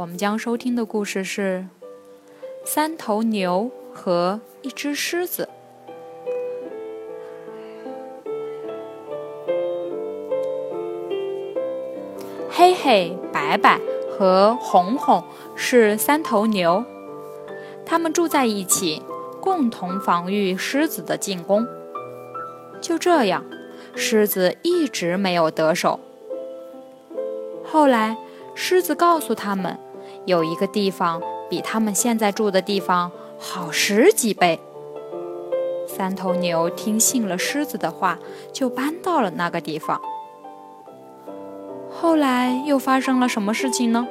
我们将收听的故事是《三头牛和一只狮子》。黑黑、白白和红红是三头牛，它们住在一起。共同防御狮子的进攻。就这样，狮子一直没有得手。后来，狮子告诉他们，有一个地方比他们现在住的地方好十几倍。三头牛听信了狮子的话，就搬到了那个地方。后来又发生了什么事情呢？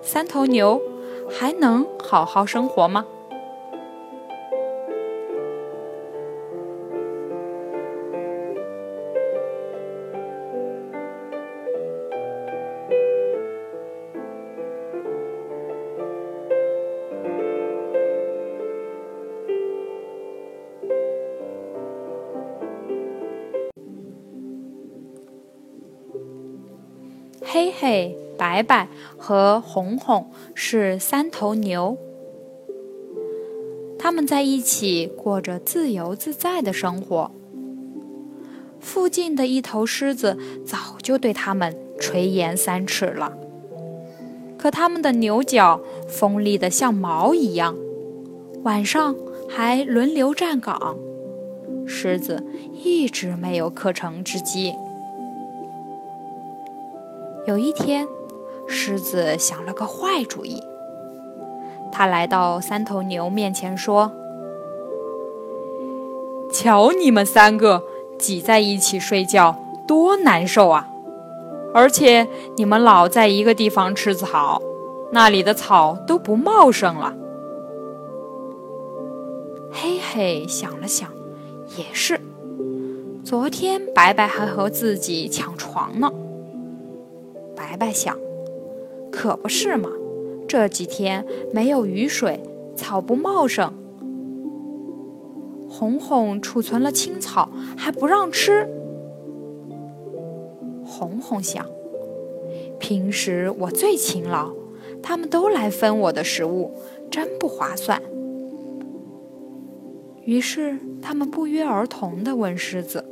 三头牛还能好好生活吗？黑黑、白白和红红是三头牛，他们在一起过着自由自在的生活。附近的一头狮子早就对他们垂涎三尺了，可他们的牛角锋利的像矛一样，晚上还轮流站岗，狮子一直没有可乘之机。有一天，狮子想了个坏主意。他来到三头牛面前说：“瞧你们三个挤在一起睡觉，多难受啊！而且你们老在一个地方吃草，那里的草都不茂盛了。”嘿嘿，想了想，也是。昨天白白还和自己抢床呢。白白想，可不是嘛！这几天没有雨水，草不茂盛。红红储存了青草，还不让吃。红红想，平时我最勤劳，他们都来分我的食物，真不划算。于是，他们不约而同地问狮子。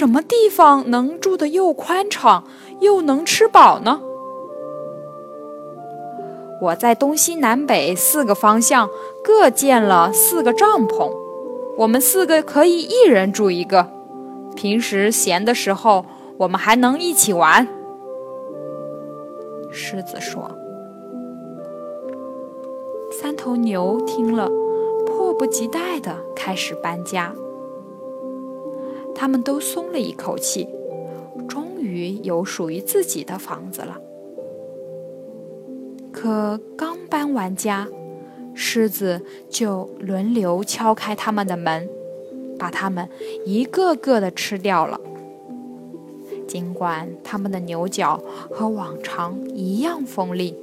什么地方能住的又宽敞又能吃饱呢？我在东西南北四个方向各建了四个帐篷，我们四个可以一人住一个。平时闲的时候，我们还能一起玩。狮子说。三头牛听了，迫不及待地开始搬家。他们都松了一口气，终于有属于自己的房子了。可刚搬完家，狮子就轮流敲开他们的门，把他们一个个的吃掉了。尽管他们的牛角和往常一样锋利，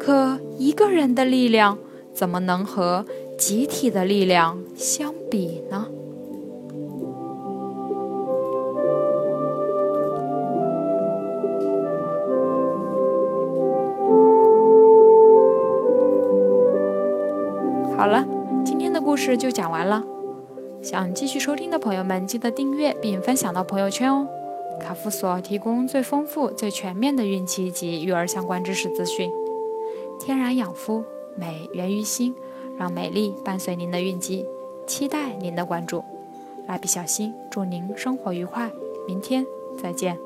可一个人的力量怎么能和集体的力量相比呢？好了，今天的故事就讲完了。想继续收听的朋友们，记得订阅并分享到朋友圈哦。卡夫所提供最丰富、最全面的孕期及育儿相关知识资讯。天然养肤，美源于心，让美丽伴随您的孕期。期待您的关注。蜡笔小新，祝您生活愉快，明天再见。